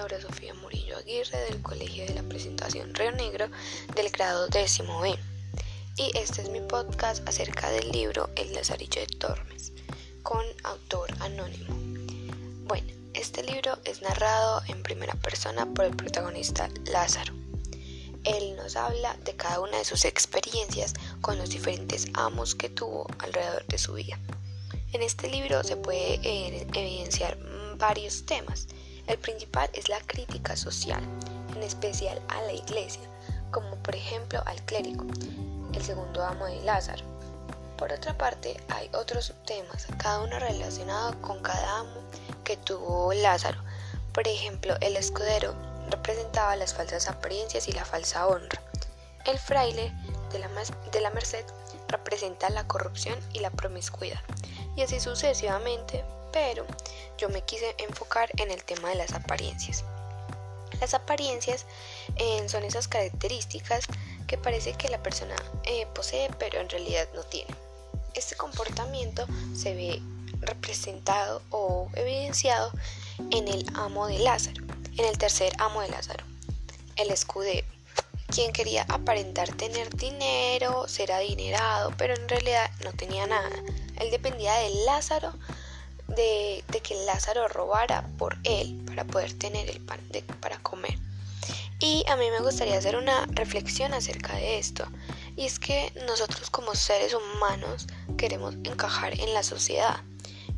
Laura Sofía Murillo Aguirre del Colegio de la Presentación Río Negro del grado décimo B. Y este es mi podcast acerca del libro El Lazarillo de Tormes, con autor anónimo. Bueno, este libro es narrado en primera persona por el protagonista Lázaro. Él nos habla de cada una de sus experiencias con los diferentes amos que tuvo alrededor de su vida. En este libro se puede eh, evidenciar varios temas. El principal es la crítica social, en especial a la iglesia, como por ejemplo al clérigo, el segundo amo de Lázaro. Por otra parte, hay otros subtemas, cada uno relacionado con cada amo que tuvo Lázaro. Por ejemplo, el escudero representaba las falsas apariencias y la falsa honra. El fraile de la, de la merced representa la corrupción y la promiscuidad y así sucesivamente, pero yo me quise enfocar en el tema de las apariencias. Las apariencias eh, son esas características que parece que la persona eh, posee pero en realidad no tiene. Este comportamiento se ve representado o evidenciado en el amo de Lázaro, en el tercer amo de Lázaro, el escudero, quien quería aparentar tener dinero, ser adinerado, pero en realidad no tenía nada. Él dependía de Lázaro, de, que Lázaro robara por él para poder tener el pan para comer. Y a mí me gustaría hacer una reflexión acerca de esto. Y es que nosotros como seres humanos queremos encajar en la sociedad.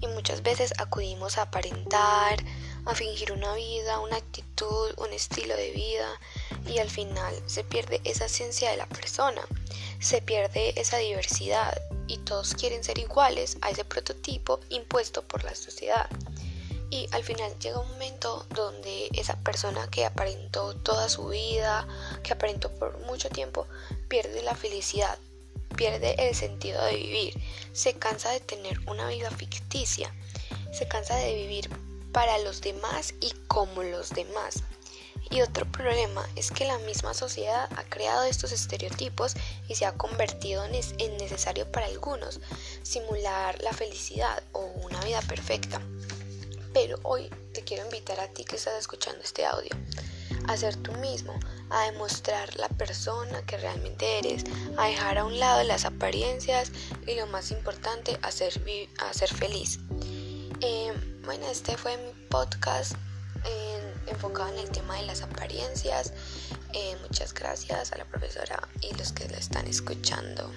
Y muchas veces acudimos a aparentar, a fingir una vida, una actitud, un estilo de vida. Y al final se pierde esa esencia de la persona. Se pierde esa diversidad y todos quieren ser iguales a ese prototipo impuesto por la sociedad. Y al final llega un momento donde esa persona que aparentó toda su vida, que aparentó por mucho tiempo, pierde la felicidad, pierde el sentido de vivir, se cansa de tener una vida ficticia, se cansa de vivir para los demás y como los demás. Y otro problema es que la misma sociedad ha creado estos estereotipos y se ha convertido en, necesario para algunos simular la felicidad o una vida perfecta. Pero hoy te quiero invitar a ti que estás escuchando este audio a ser tú mismo, a demostrar la persona que realmente eres, a dejar a un lado las apariencias y lo más importante, a ser, feliz. Eh, bueno, este fue mi podcast enfocado en el tema de las apariencias. Eh, muchas gracias a la profesora y los que la están escuchando.